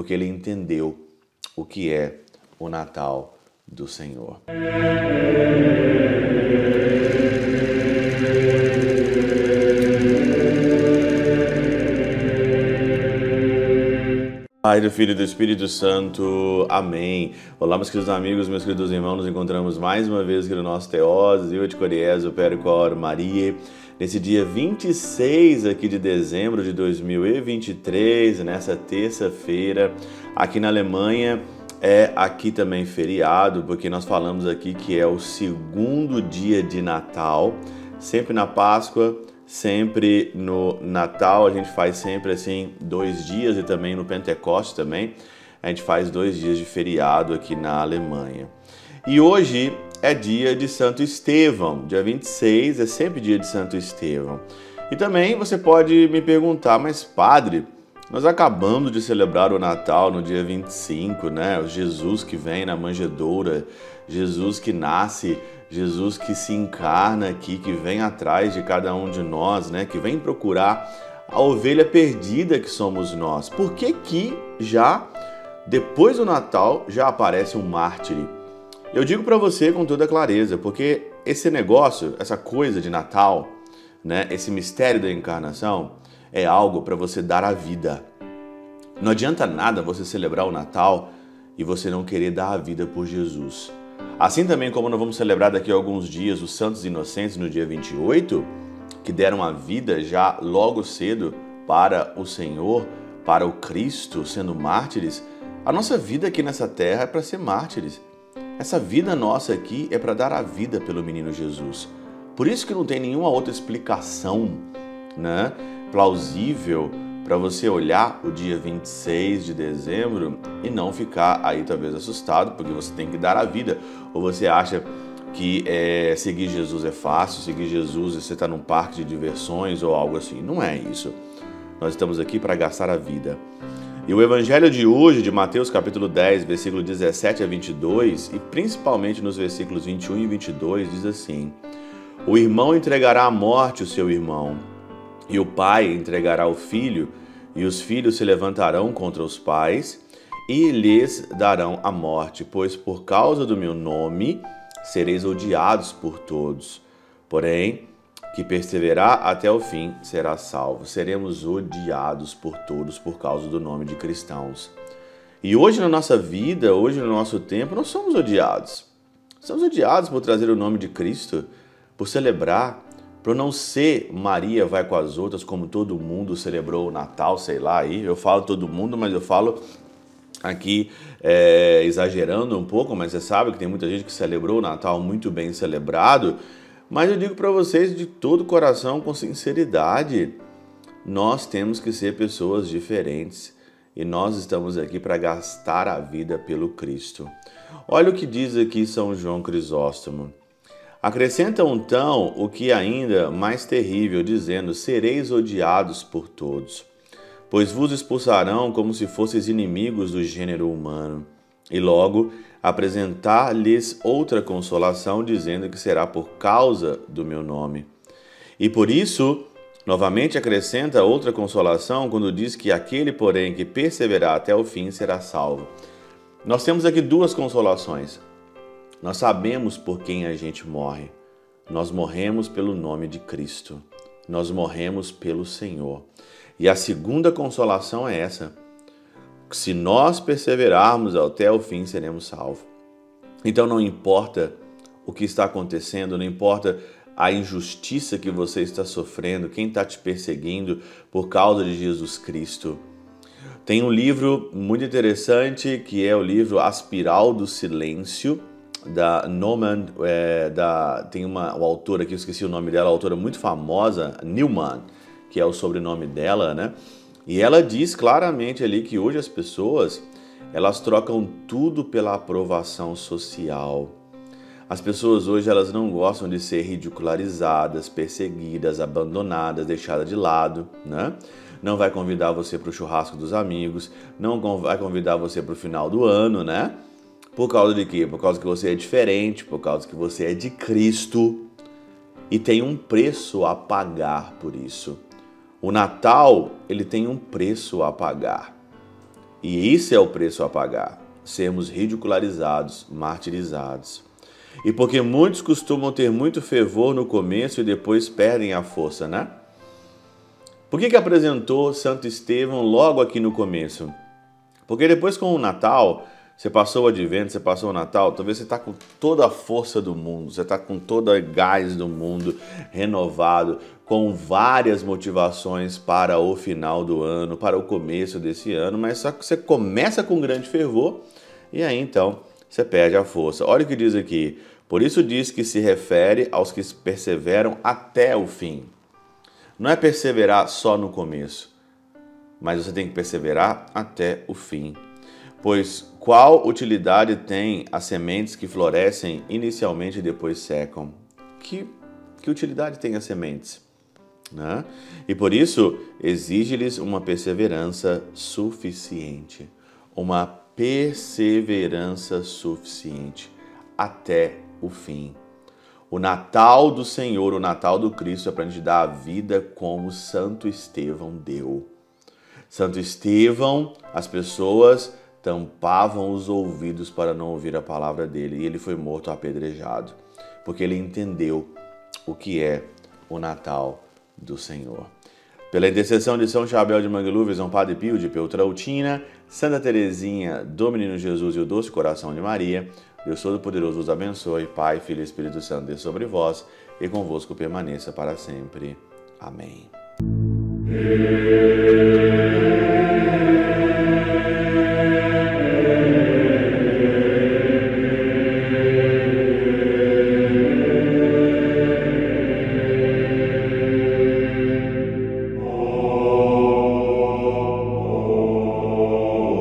porque ele entendeu o que é o Natal do Senhor. Pai do Filho e do Espírito Santo. Amém. Olá, meus queridos amigos, meus queridos irmãos. Nos encontramos mais uma vez aqui no nosso Teós, eu de Coriés, o Percor Maria. Nesse dia 26 aqui de dezembro de 2023, nessa terça-feira, aqui na Alemanha, é aqui também feriado, porque nós falamos aqui que é o segundo dia de Natal, sempre na Páscoa sempre no Natal, a gente faz sempre assim dois dias e também no Pentecoste também, a gente faz dois dias de feriado aqui na Alemanha. E hoje é dia de Santo Estevão, dia 26 é sempre dia de Santo Estevão. E também você pode me perguntar, mas padre, nós acabamos de celebrar o Natal no dia 25, né? O Jesus que vem na manjedoura, Jesus que nasce Jesus que se encarna aqui, que vem atrás de cada um de nós, né? Que vem procurar a ovelha perdida que somos nós. Por que que já depois do Natal já aparece um mártire? Eu digo para você com toda clareza, porque esse negócio, essa coisa de Natal, né, esse mistério da encarnação é algo para você dar a vida. Não adianta nada você celebrar o Natal e você não querer dar a vida por Jesus. Assim também como nós vamos celebrar daqui a alguns dias os Santos Inocentes no dia 28, que deram a vida já logo cedo para o Senhor, para o Cristo, sendo mártires, a nossa vida aqui nessa terra é para ser mártires. Essa vida nossa aqui é para dar a vida pelo menino Jesus. Por isso que não tem nenhuma outra explicação, né, plausível para você olhar o dia 26 de dezembro e não ficar aí talvez assustado, porque você tem que dar a vida. Ou você acha que é, seguir Jesus é fácil, seguir Jesus você está num parque de diversões ou algo assim. Não é isso. Nós estamos aqui para gastar a vida. E o evangelho de hoje, de Mateus capítulo 10, versículo 17 a 22, e principalmente nos versículos 21 e 22, diz assim: O irmão entregará à morte o seu irmão, e o pai entregará o filho, e os filhos se levantarão contra os pais e lhes darão a morte, pois por causa do meu nome sereis odiados por todos. Porém, que perseverar até o fim será salvo. Seremos odiados por todos por causa do nome de cristãos. E hoje na nossa vida, hoje no nosso tempo, nós somos odiados. Somos odiados por trazer o nome de Cristo, por celebrar, para não ser Maria vai com as outras, como todo mundo celebrou o Natal, sei lá, aí eu falo todo mundo, mas eu falo aqui é, exagerando um pouco, mas você sabe que tem muita gente que celebrou o Natal muito bem celebrado, mas eu digo para vocês de todo coração, com sinceridade, nós temos que ser pessoas diferentes e nós estamos aqui para gastar a vida pelo Cristo. Olha o que diz aqui São João Crisóstomo. Acrescenta então o que ainda mais terrível, dizendo: Sereis odiados por todos, pois vos expulsarão como se fosseis inimigos do gênero humano. E logo apresentar-lhes outra consolação, dizendo que será por causa do meu nome. E por isso, novamente acrescenta outra consolação quando diz que aquele, porém, que perseverar até o fim será salvo. Nós temos aqui duas consolações. Nós sabemos por quem a gente morre. Nós morremos pelo nome de Cristo. Nós morremos pelo Senhor. E a segunda consolação é essa: se nós perseverarmos até o fim, seremos salvos. Então não importa o que está acontecendo, não importa a injustiça que você está sofrendo, quem está te perseguindo por causa de Jesus Cristo. Tem um livro muito interessante que é o livro Aspiral do Silêncio, da Norman, é, da, tem uma, uma autora aqui, esqueci o nome dela, uma autora muito famosa, Newman, que é o sobrenome dela, né? E ela diz claramente ali que hoje as pessoas, elas trocam tudo pela aprovação social. As pessoas hoje elas não gostam de ser ridicularizadas, perseguidas, abandonadas, deixadas de lado, né? Não vai convidar você para o churrasco dos amigos, não vai convidar você para o final do ano, né? Por causa de quê? Por causa que você é diferente, por causa que você é de Cristo e tem um preço a pagar por isso. O Natal, ele tem um preço a pagar. E isso é o preço a pagar: sermos ridicularizados, martirizados. E porque muitos costumam ter muito fervor no começo e depois perdem a força, né? Por que, que apresentou Santo Estevão logo aqui no começo? Porque depois com o Natal, você passou o advento, você passou o Natal, talvez você está com toda a força do mundo, você está com toda a gás do mundo renovado, com várias motivações para o final do ano, para o começo desse ano, mas só que você começa com grande fervor e aí então você perde a força. Olha o que diz aqui. Por isso diz que se refere aos que perseveram até o fim. Não é perseverar só no começo, mas você tem que perseverar até o fim. Pois qual utilidade tem as sementes que florescem inicialmente e depois secam? Que, que utilidade tem as sementes? Né? E por isso exige-lhes uma perseverança suficiente. Uma perseverança suficiente até o fim. O Natal do Senhor, o Natal do Cristo é para a gente dar a vida como Santo Estevão deu. Santo Estevão, as pessoas tampavam os ouvidos para não ouvir a palavra dele e ele foi morto apedrejado, porque ele entendeu o que é o Natal do Senhor. Pela intercessão de São Chabel de Mangluf, São Padre Pio de Peltrautina, Santa Teresinha do Menino Jesus e o Doce Coração de Maria, Deus Todo-Poderoso os abençoe, Pai, Filho e Espírito Santo, dê sobre vós e convosco permaneça para sempre. Amém.